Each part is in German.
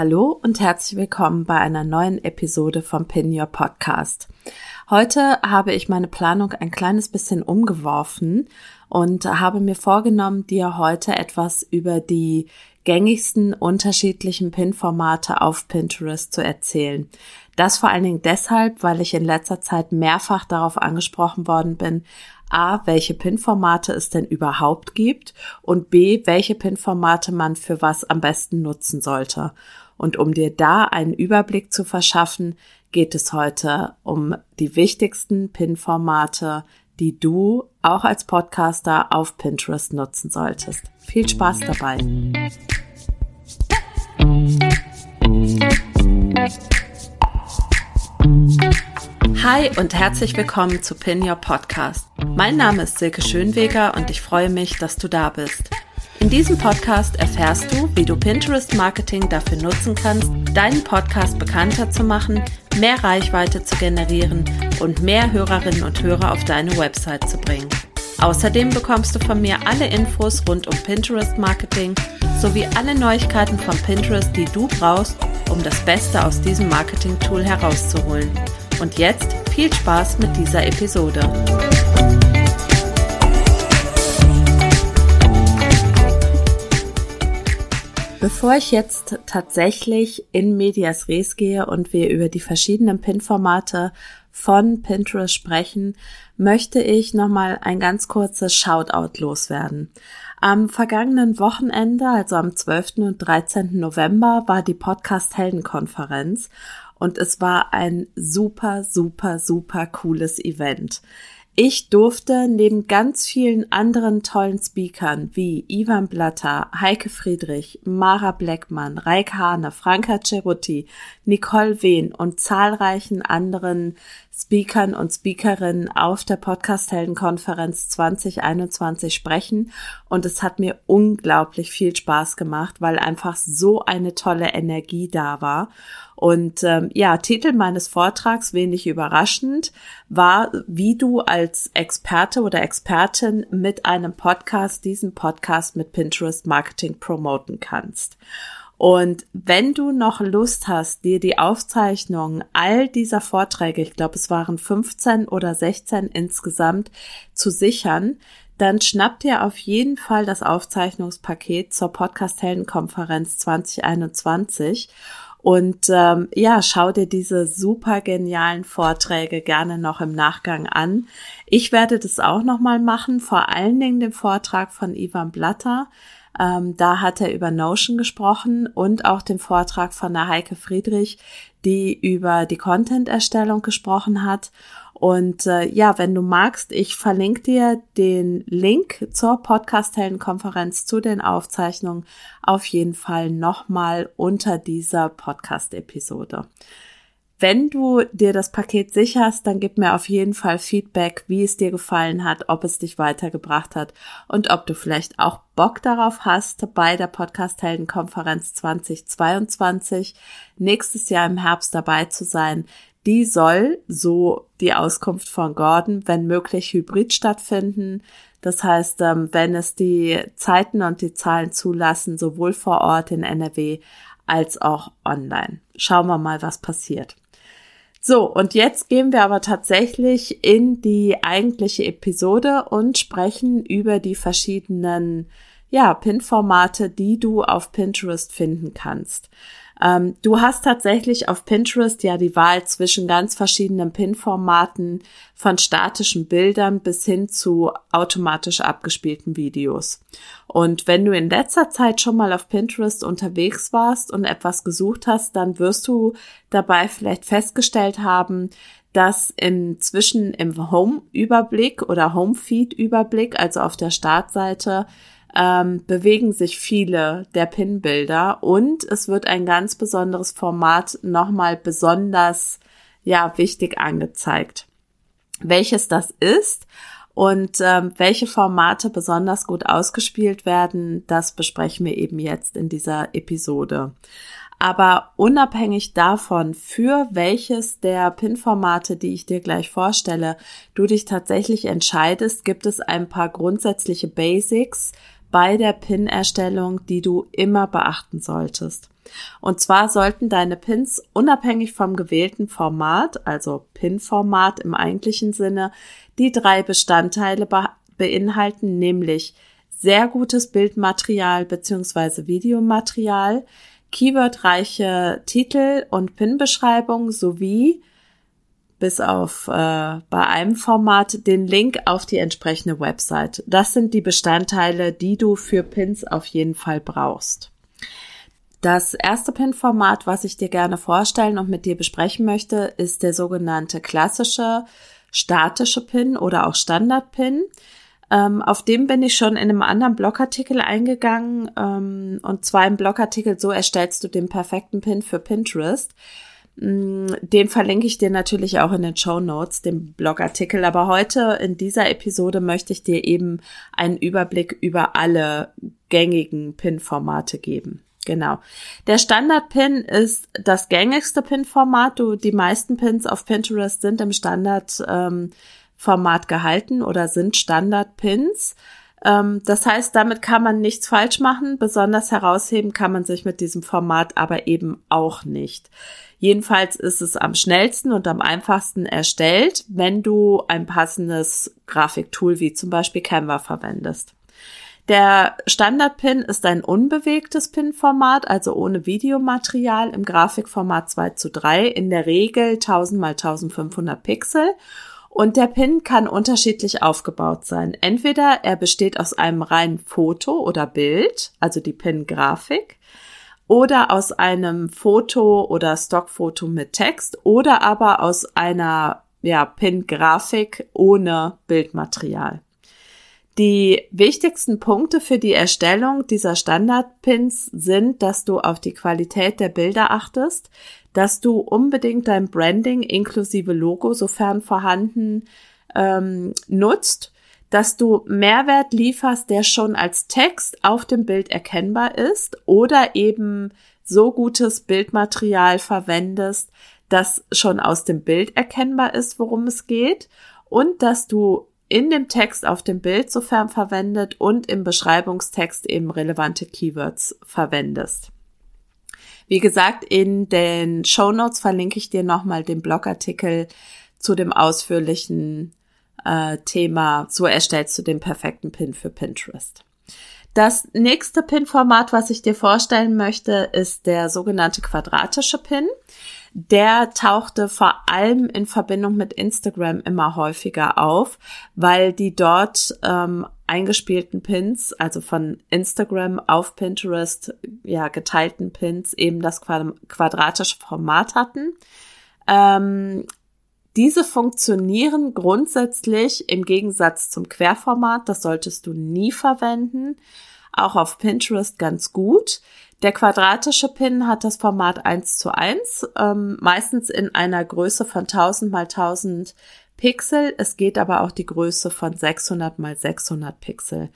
Hallo und herzlich willkommen bei einer neuen Episode vom Pin Your Podcast. Heute habe ich meine Planung ein kleines bisschen umgeworfen und habe mir vorgenommen, dir heute etwas über die gängigsten unterschiedlichen Pin-Formate auf Pinterest zu erzählen. Das vor allen Dingen deshalb, weil ich in letzter Zeit mehrfach darauf angesprochen worden bin, A, welche PIN-Formate es denn überhaupt gibt und B, welche PIN-Formate man für was am besten nutzen sollte. Und um dir da einen Überblick zu verschaffen, geht es heute um die wichtigsten PIN-Formate, die du auch als Podcaster auf Pinterest nutzen solltest. Viel Spaß dabei! Hi und herzlich willkommen zu Pin Your Podcast. Mein Name ist Silke Schönweger und ich freue mich, dass du da bist. In diesem Podcast erfährst du, wie du Pinterest Marketing dafür nutzen kannst, deinen Podcast bekannter zu machen, mehr Reichweite zu generieren und mehr Hörerinnen und Hörer auf deine Website zu bringen. Außerdem bekommst du von mir alle Infos rund um Pinterest Marketing sowie alle Neuigkeiten von Pinterest, die du brauchst, um das Beste aus diesem Marketing-Tool herauszuholen. Und jetzt viel Spaß mit dieser Episode. Bevor ich jetzt tatsächlich in Medias Res gehe und wir über die verschiedenen Pin-Formate von Pinterest sprechen, möchte ich nochmal ein ganz kurzes Shoutout loswerden. Am vergangenen Wochenende, also am 12. und 13. November, war die Podcast Heldenkonferenz und es war ein super, super, super cooles Event. Ich durfte neben ganz vielen anderen tollen Speakern wie Ivan Blatter, Heike Friedrich, Mara Bleckmann, Raik Hane, Franka Cerutti, Nicole Wehn und zahlreichen anderen Speakern und Speakerinnen auf der Podcast-Helden-Konferenz 2021 sprechen. Und es hat mir unglaublich viel Spaß gemacht, weil einfach so eine tolle Energie da war. Und ähm, ja, Titel meines Vortrags, wenig überraschend, war, wie du als Experte oder Expertin mit einem Podcast diesen Podcast mit Pinterest Marketing promoten kannst. Und wenn du noch Lust hast, dir die Aufzeichnung all dieser Vorträge, ich glaube es waren 15 oder 16 insgesamt, zu sichern, dann schnapp dir auf jeden Fall das Aufzeichnungspaket zur Podcast Heldenkonferenz 2021 und ähm, ja, schau dir diese super genialen Vorträge gerne noch im Nachgang an. Ich werde das auch nochmal machen, vor allen Dingen den Vortrag von Ivan Blatter. Ähm, da hat er über Notion gesprochen und auch den Vortrag von der Heike Friedrich, die über die Content-Erstellung gesprochen hat. Und äh, ja, wenn du magst, ich verlinke dir den Link zur Podcast-Helden-Konferenz zu den Aufzeichnungen auf jeden Fall nochmal unter dieser Podcast-Episode. Wenn du dir das Paket sicherst, dann gib mir auf jeden Fall Feedback, wie es dir gefallen hat, ob es dich weitergebracht hat und ob du vielleicht auch Bock darauf hast, bei der Podcast Helden Konferenz 2022 nächstes Jahr im Herbst dabei zu sein. Die soll, so die Auskunft von Gordon, wenn möglich hybrid stattfinden. Das heißt, ähm, wenn es die Zeiten und die Zahlen zulassen, sowohl vor Ort in NRW als auch online. Schauen wir mal, was passiert. So, und jetzt gehen wir aber tatsächlich in die eigentliche Episode und sprechen über die verschiedenen ja, Pin-Formate, die du auf Pinterest finden kannst. Ähm, du hast tatsächlich auf Pinterest ja die Wahl zwischen ganz verschiedenen Pin-Formaten von statischen Bildern bis hin zu automatisch abgespielten Videos. Und wenn du in letzter Zeit schon mal auf Pinterest unterwegs warst und etwas gesucht hast, dann wirst du dabei vielleicht festgestellt haben, dass inzwischen im Home-Überblick oder Home-Feed-Überblick, also auf der Startseite, ähm, bewegen sich viele der Pin-Bilder und es wird ein ganz besonderes Format nochmal besonders, ja, wichtig angezeigt. Welches das ist und ähm, welche Formate besonders gut ausgespielt werden, das besprechen wir eben jetzt in dieser Episode. Aber unabhängig davon, für welches der PIN-Formate, die ich dir gleich vorstelle, du dich tatsächlich entscheidest, gibt es ein paar grundsätzliche Basics, bei der PIN-Erstellung, die du immer beachten solltest. Und zwar sollten deine Pins unabhängig vom gewählten Format, also Pin-Format im eigentlichen Sinne, die drei Bestandteile be beinhalten, nämlich sehr gutes Bildmaterial beziehungsweise Videomaterial, keywordreiche Titel und Pin-Beschreibung sowie bis auf äh, bei einem Format den Link auf die entsprechende Website. Das sind die Bestandteile, die du für Pins auf jeden Fall brauchst. Das erste Pin-Format, was ich dir gerne vorstellen und mit dir besprechen möchte, ist der sogenannte klassische statische Pin oder auch Standard-Pin. Ähm, auf dem bin ich schon in einem anderen Blogartikel eingegangen ähm, und zwar im Blogartikel So erstellst du den perfekten Pin für Pinterest. Mm, den verlinke ich dir natürlich auch in den Show Notes, dem Blogartikel. Aber heute in dieser Episode möchte ich dir eben einen Überblick über alle gängigen Pin-Formate geben. Genau. Der Standard-Pin ist das gängigste Pin-Format. Die meisten Pins auf Pinterest sind im Standard-Format ähm, gehalten oder sind Standard-Pins. Ähm, das heißt, damit kann man nichts falsch machen. Besonders herausheben kann man sich mit diesem Format aber eben auch nicht. Jedenfalls ist es am schnellsten und am einfachsten erstellt, wenn du ein passendes Grafiktool wie zum Beispiel Canva verwendest. Der Standard-Pin ist ein unbewegtes Pin-Format, also ohne Videomaterial im Grafikformat 2 zu 3, in der Regel 1000 mal 1500 Pixel. Und der Pin kann unterschiedlich aufgebaut sein. Entweder er besteht aus einem reinen Foto oder Bild, also die Pin-Grafik, oder aus einem Foto oder Stockfoto mit Text oder aber aus einer ja, Pin-Grafik ohne Bildmaterial. Die wichtigsten Punkte für die Erstellung dieser Standard-Pins sind, dass du auf die Qualität der Bilder achtest, dass du unbedingt dein Branding inklusive Logo, sofern vorhanden, ähm, nutzt dass du Mehrwert lieferst, der schon als Text auf dem Bild erkennbar ist oder eben so gutes Bildmaterial verwendest, dass schon aus dem Bild erkennbar ist, worum es geht und dass du in dem Text auf dem Bild sofern verwendet und im Beschreibungstext eben relevante Keywords verwendest. Wie gesagt, in den Show Notes verlinke ich dir nochmal den Blogartikel zu dem ausführlichen äh, Thema, so erstellst du den perfekten Pin für Pinterest. Das nächste Pin-Format, was ich dir vorstellen möchte, ist der sogenannte quadratische Pin. Der tauchte vor allem in Verbindung mit Instagram immer häufiger auf, weil die dort ähm, eingespielten Pins, also von Instagram auf Pinterest, ja, geteilten Pins, eben das quadratische Format hatten. Ähm, diese funktionieren grundsätzlich im Gegensatz zum Querformat. Das solltest du nie verwenden. Auch auf Pinterest ganz gut. Der quadratische Pin hat das Format 1 zu 1, ähm, meistens in einer Größe von 1000 mal 1000 Pixel. Es geht aber auch die Größe von 600 mal 600 Pixel.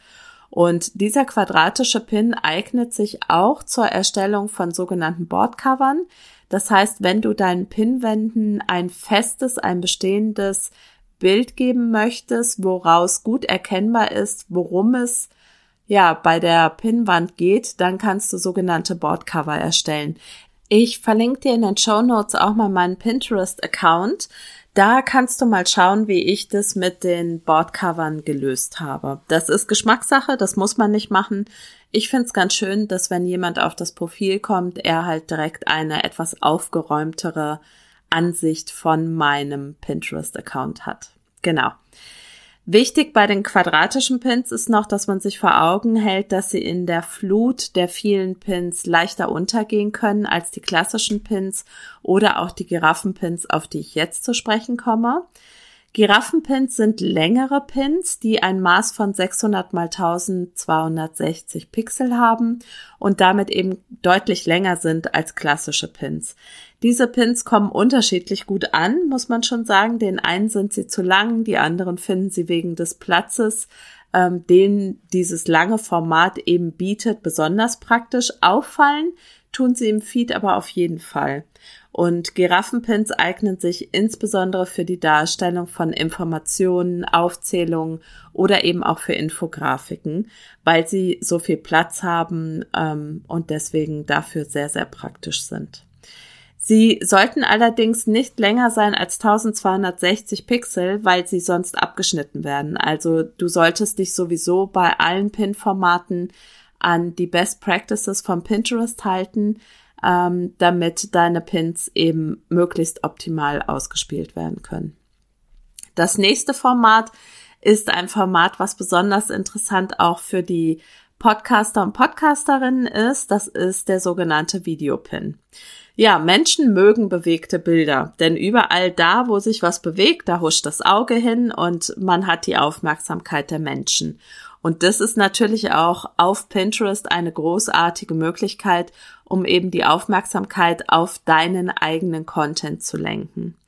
Und dieser quadratische Pin eignet sich auch zur Erstellung von sogenannten Boardcovern. Das heißt, wenn du deinen Pinwänden ein festes, ein bestehendes Bild geben möchtest, woraus gut erkennbar ist, worum es ja bei der Pinwand geht, dann kannst du sogenannte Boardcover erstellen. Ich verlinke dir in den Show Notes auch mal meinen Pinterest-Account. Da kannst du mal schauen, wie ich das mit den Boardcovern gelöst habe. Das ist Geschmackssache, das muss man nicht machen. Ich finde es ganz schön, dass wenn jemand auf das Profil kommt, er halt direkt eine etwas aufgeräumtere Ansicht von meinem Pinterest-Account hat. Genau. Wichtig bei den quadratischen Pins ist noch, dass man sich vor Augen hält, dass sie in der Flut der vielen Pins leichter untergehen können als die klassischen Pins oder auch die Giraffenpins, auf die ich jetzt zu sprechen komme. Giraffenpins sind längere Pins, die ein Maß von 600 mal 1260 Pixel haben und damit eben deutlich länger sind als klassische Pins. Diese Pins kommen unterschiedlich gut an, muss man schon sagen. Den einen sind sie zu lang, die anderen finden sie wegen des Platzes, ähm, den dieses lange Format eben bietet, besonders praktisch auffallen tun sie im Feed aber auf jeden Fall. Und Giraffenpins eignen sich insbesondere für die Darstellung von Informationen, Aufzählungen oder eben auch für Infografiken, weil sie so viel Platz haben ähm, und deswegen dafür sehr, sehr praktisch sind. Sie sollten allerdings nicht länger sein als 1260 Pixel, weil sie sonst abgeschnitten werden. Also du solltest dich sowieso bei allen Pin-Formaten an die Best Practices von Pinterest halten, ähm, damit deine Pins eben möglichst optimal ausgespielt werden können. Das nächste Format ist ein Format, was besonders interessant auch für die Podcaster und Podcasterinnen ist. Das ist der sogenannte Videopin. Ja, Menschen mögen bewegte Bilder, denn überall da, wo sich was bewegt, da huscht das Auge hin und man hat die Aufmerksamkeit der Menschen. Und das ist natürlich auch auf Pinterest eine großartige Möglichkeit, um eben die Aufmerksamkeit auf deinen eigenen Content zu lenken.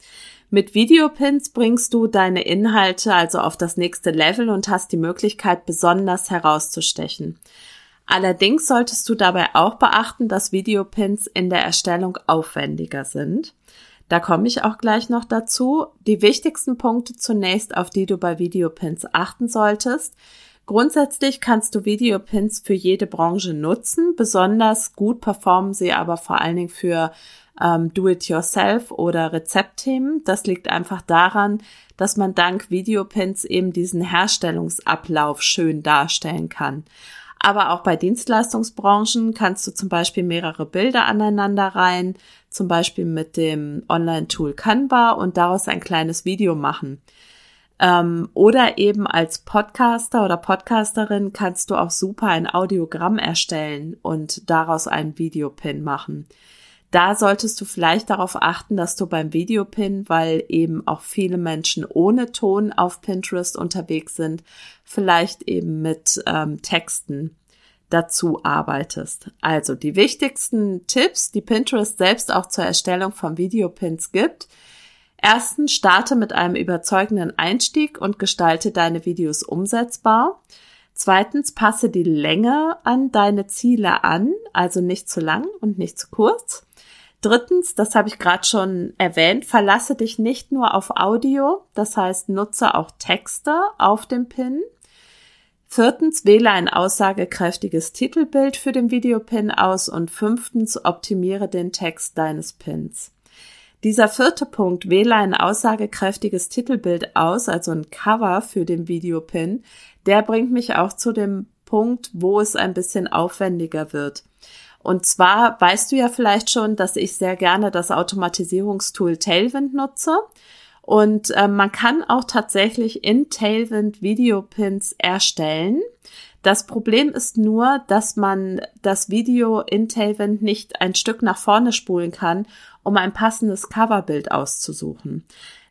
Mit Videopins bringst du deine Inhalte also auf das nächste Level und hast die Möglichkeit, besonders herauszustechen. Allerdings solltest du dabei auch beachten, dass Videopins in der Erstellung aufwendiger sind. Da komme ich auch gleich noch dazu. Die wichtigsten Punkte zunächst, auf die du bei Videopins achten solltest. Grundsätzlich kannst du Videopins für jede Branche nutzen. Besonders gut performen sie aber vor allen Dingen für ähm, Do-it-yourself oder Rezeptthemen. Das liegt einfach daran, dass man dank Videopins eben diesen Herstellungsablauf schön darstellen kann. Aber auch bei Dienstleistungsbranchen kannst du zum Beispiel mehrere Bilder aneinander rein, zum Beispiel mit dem Online-Tool Canva und daraus ein kleines Video machen. Ähm, oder eben als Podcaster oder Podcasterin kannst du auch super ein Audiogramm erstellen und daraus einen Videopin machen. Da solltest du vielleicht darauf achten, dass du beim Videopin, weil eben auch viele Menschen ohne Ton auf Pinterest unterwegs sind, vielleicht eben mit ähm, Texten dazu arbeitest. Also die wichtigsten Tipps, die Pinterest selbst auch zur Erstellung von Videopins gibt, Erstens, starte mit einem überzeugenden Einstieg und gestalte deine Videos umsetzbar. Zweitens, passe die Länge an deine Ziele an, also nicht zu lang und nicht zu kurz. Drittens, das habe ich gerade schon erwähnt, verlasse dich nicht nur auf Audio, das heißt nutze auch Texte auf dem Pin. Viertens, wähle ein aussagekräftiges Titelbild für den Videopin aus und fünftens, optimiere den Text deines Pins. Dieser vierte Punkt, wähle ein aussagekräftiges Titelbild aus, also ein Cover für den Videopin, der bringt mich auch zu dem Punkt, wo es ein bisschen aufwendiger wird. Und zwar weißt du ja vielleicht schon, dass ich sehr gerne das Automatisierungstool Tailwind nutze. Und äh, man kann auch tatsächlich in Tailwind Videopins erstellen. Das Problem ist nur, dass man das Video in Tailwind nicht ein Stück nach vorne spulen kann um ein passendes Coverbild auszusuchen.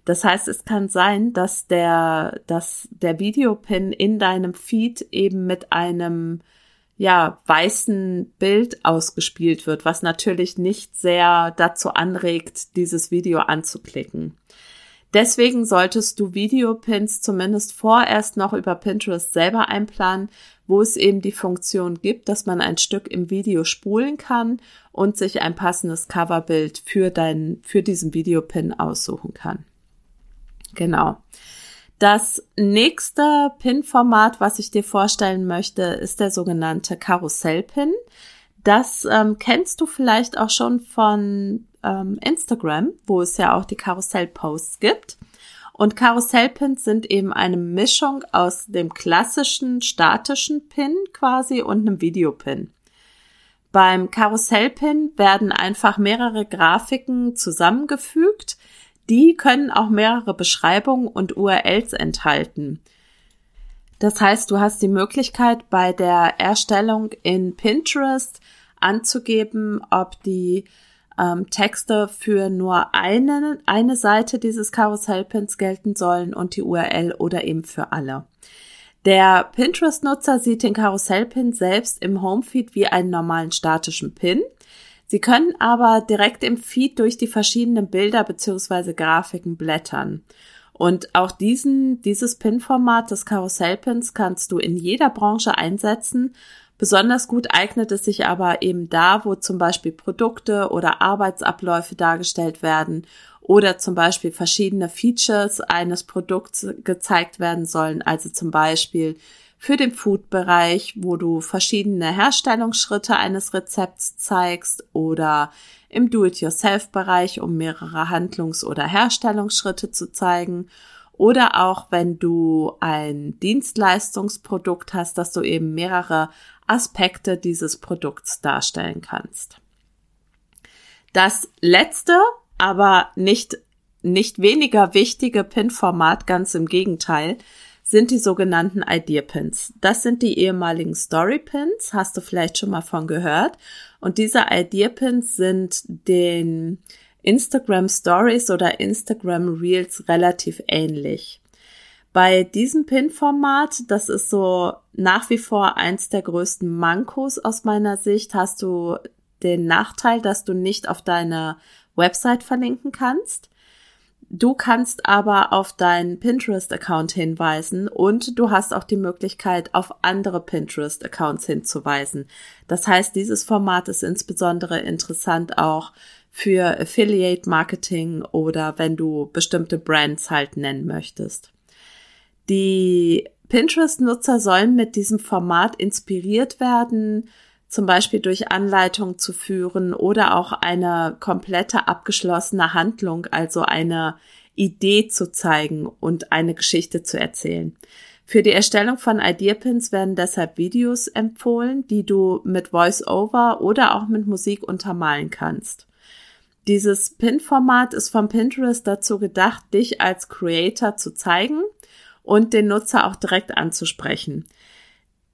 Das heißt, es kann sein, dass der, dass der Videopin in deinem Feed eben mit einem ja, weißen Bild ausgespielt wird, was natürlich nicht sehr dazu anregt, dieses Video anzuklicken. Deswegen solltest du Videopins zumindest vorerst noch über Pinterest selber einplanen, wo es eben die Funktion gibt, dass man ein Stück im Video spulen kann und sich ein passendes Coverbild für dein, für diesen Videopin aussuchen kann. Genau. Das nächste Pin-Format, was ich dir vorstellen möchte, ist der sogenannte Karussell-Pin. Das ähm, kennst du vielleicht auch schon von ähm, Instagram, wo es ja auch die Karussell-Posts gibt. Und Karussellpins sind eben eine Mischung aus dem klassischen statischen Pin quasi und einem Videopin. Beim Karussellpin werden einfach mehrere Grafiken zusammengefügt. Die können auch mehrere Beschreibungen und URLs enthalten. Das heißt, du hast die Möglichkeit bei der Erstellung in Pinterest anzugeben, ob die ähm, Texte für nur eine, eine Seite dieses Karussellpins gelten sollen und die URL oder eben für alle. Der Pinterest-Nutzer sieht den Karussellpin selbst im Homefeed wie einen normalen statischen Pin. Sie können aber direkt im Feed durch die verschiedenen Bilder bzw. Grafiken blättern. Und auch diesen, dieses Pin-Format des Karussellpins kannst du in jeder Branche einsetzen Besonders gut eignet es sich aber eben da, wo zum Beispiel Produkte oder Arbeitsabläufe dargestellt werden oder zum Beispiel verschiedene Features eines Produkts gezeigt werden sollen. Also zum Beispiel für den Food-Bereich, wo du verschiedene Herstellungsschritte eines Rezepts zeigst oder im Do-it-yourself-Bereich, um mehrere Handlungs- oder Herstellungsschritte zu zeigen oder auch wenn du ein Dienstleistungsprodukt hast, dass du eben mehrere Aspekte dieses Produkts darstellen kannst. Das letzte, aber nicht, nicht weniger wichtige Pin-Format, ganz im Gegenteil, sind die sogenannten Idea Pins. Das sind die ehemaligen Story Pins, hast du vielleicht schon mal von gehört. Und diese Idea Pins sind den Instagram Stories oder Instagram Reels relativ ähnlich. Bei diesem Pin-Format, das ist so nach wie vor eins der größten Mankos aus meiner Sicht, hast du den Nachteil, dass du nicht auf deine Website verlinken kannst. Du kannst aber auf deinen Pinterest-Account hinweisen und du hast auch die Möglichkeit, auf andere Pinterest-Accounts hinzuweisen. Das heißt, dieses Format ist insbesondere interessant auch für Affiliate Marketing oder wenn du bestimmte Brands halt nennen möchtest. Die Pinterest-Nutzer sollen mit diesem Format inspiriert werden, zum Beispiel durch Anleitungen zu führen oder auch eine komplette abgeschlossene Handlung, also eine Idee zu zeigen und eine Geschichte zu erzählen. Für die Erstellung von Ideapins werden deshalb Videos empfohlen, die du mit Voice-Over oder auch mit Musik untermalen kannst. Dieses Pin-Format ist von Pinterest dazu gedacht, dich als Creator zu zeigen und den Nutzer auch direkt anzusprechen.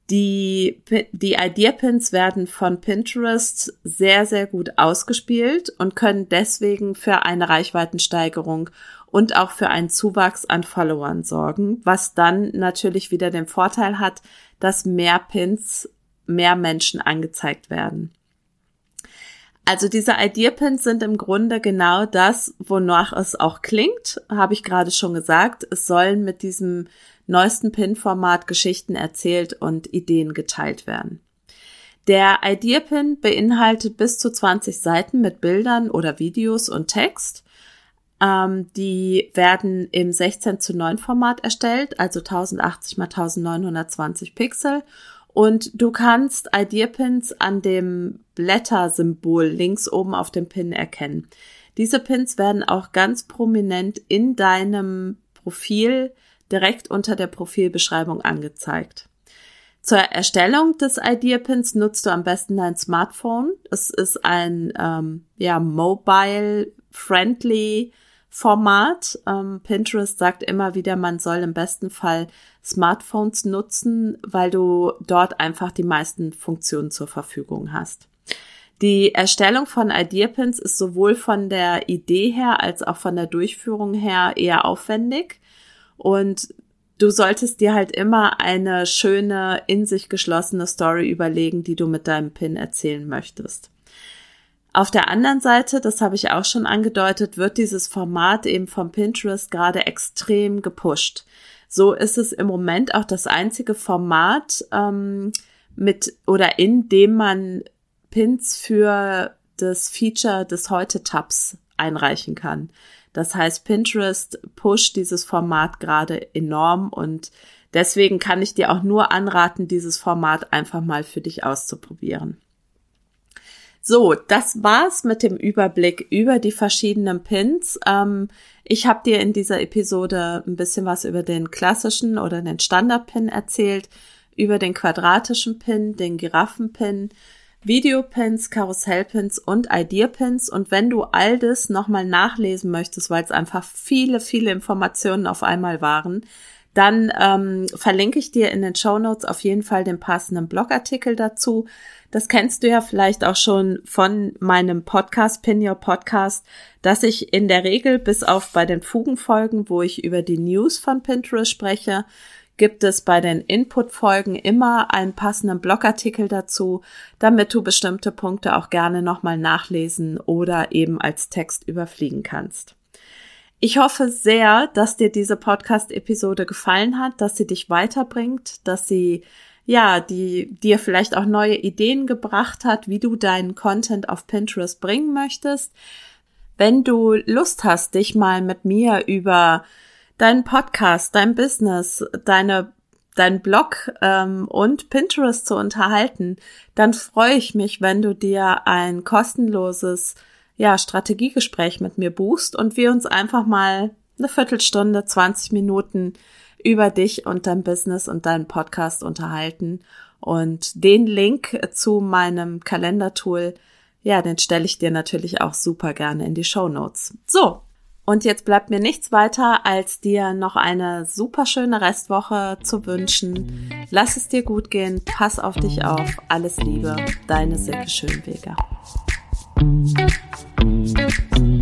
Die, die Idea-Pins werden von Pinterest sehr, sehr gut ausgespielt und können deswegen für eine Reichweitensteigerung und auch für einen Zuwachs an Followern sorgen, was dann natürlich wieder den Vorteil hat, dass mehr Pins mehr Menschen angezeigt werden. Also diese Idea-Pins sind im Grunde genau das, wonach es auch klingt, habe ich gerade schon gesagt. Es sollen mit diesem neuesten Pin-Format Geschichten erzählt und Ideen geteilt werden. Der Idea-Pin beinhaltet bis zu 20 Seiten mit Bildern oder Videos und Text. Ähm, die werden im 16 zu 9 Format erstellt, also 1080 x 1920 Pixel und du kannst Idea-Pins an dem Blättersymbol links oben auf dem Pin erkennen. Diese Pins werden auch ganz prominent in deinem Profil direkt unter der Profilbeschreibung angezeigt. Zur Erstellung des Idea-Pins nutzt du am besten dein Smartphone. Es ist ein ähm, ja, mobile-friendly Format. Ähm, Pinterest sagt immer wieder, man soll im besten Fall Smartphones nutzen, weil du dort einfach die meisten Funktionen zur Verfügung hast. Die Erstellung von Ideapins ist sowohl von der Idee her als auch von der Durchführung her eher aufwendig und du solltest dir halt immer eine schöne, in sich geschlossene Story überlegen, die du mit deinem Pin erzählen möchtest. Auf der anderen Seite, das habe ich auch schon angedeutet, wird dieses Format eben vom Pinterest gerade extrem gepusht. So ist es im Moment auch das einzige Format ähm, mit oder in dem man Pins für das Feature des Heute-Tabs einreichen kann. Das heißt, Pinterest pusht dieses Format gerade enorm und deswegen kann ich dir auch nur anraten, dieses Format einfach mal für dich auszuprobieren. So, das war's mit dem Überblick über die verschiedenen Pins. Ähm, ich habe dir in dieser Episode ein bisschen was über den klassischen oder den Standard-Pin erzählt, über den quadratischen Pin, den Giraffen-Pin, Videopins, Karussellpins und Idea-Pins. Und wenn du all das nochmal nachlesen möchtest, weil es einfach viele, viele Informationen auf einmal waren, dann ähm, verlinke ich dir in den Show Notes auf jeden Fall den passenden Blogartikel dazu. Das kennst du ja vielleicht auch schon von meinem Podcast, Pin Your Podcast, dass ich in der Regel bis auf bei den Fugenfolgen, wo ich über die News von Pinterest spreche, gibt es bei den Input-Folgen immer einen passenden Blogartikel dazu, damit du bestimmte Punkte auch gerne nochmal nachlesen oder eben als Text überfliegen kannst. Ich hoffe sehr, dass dir diese Podcast-Episode gefallen hat, dass sie dich weiterbringt, dass sie ja, die dir vielleicht auch neue Ideen gebracht hat, wie du deinen Content auf Pinterest bringen möchtest. Wenn du Lust hast, dich mal mit mir über deinen Podcast, dein Business, deine dein Blog ähm, und Pinterest zu unterhalten, dann freue ich mich, wenn du dir ein kostenloses ja, Strategiegespräch mit mir buchst und wir uns einfach mal eine Viertelstunde, 20 Minuten über dich und dein Business und deinen Podcast unterhalten. Und den Link zu meinem Kalendertool, ja, den stelle ich dir natürlich auch super gerne in die Show Notes. So. Und jetzt bleibt mir nichts weiter, als dir noch eine super schöne Restwoche zu wünschen. Lass es dir gut gehen, pass auf dich auf. Alles Liebe, deine Silke Schönweger. Thank you.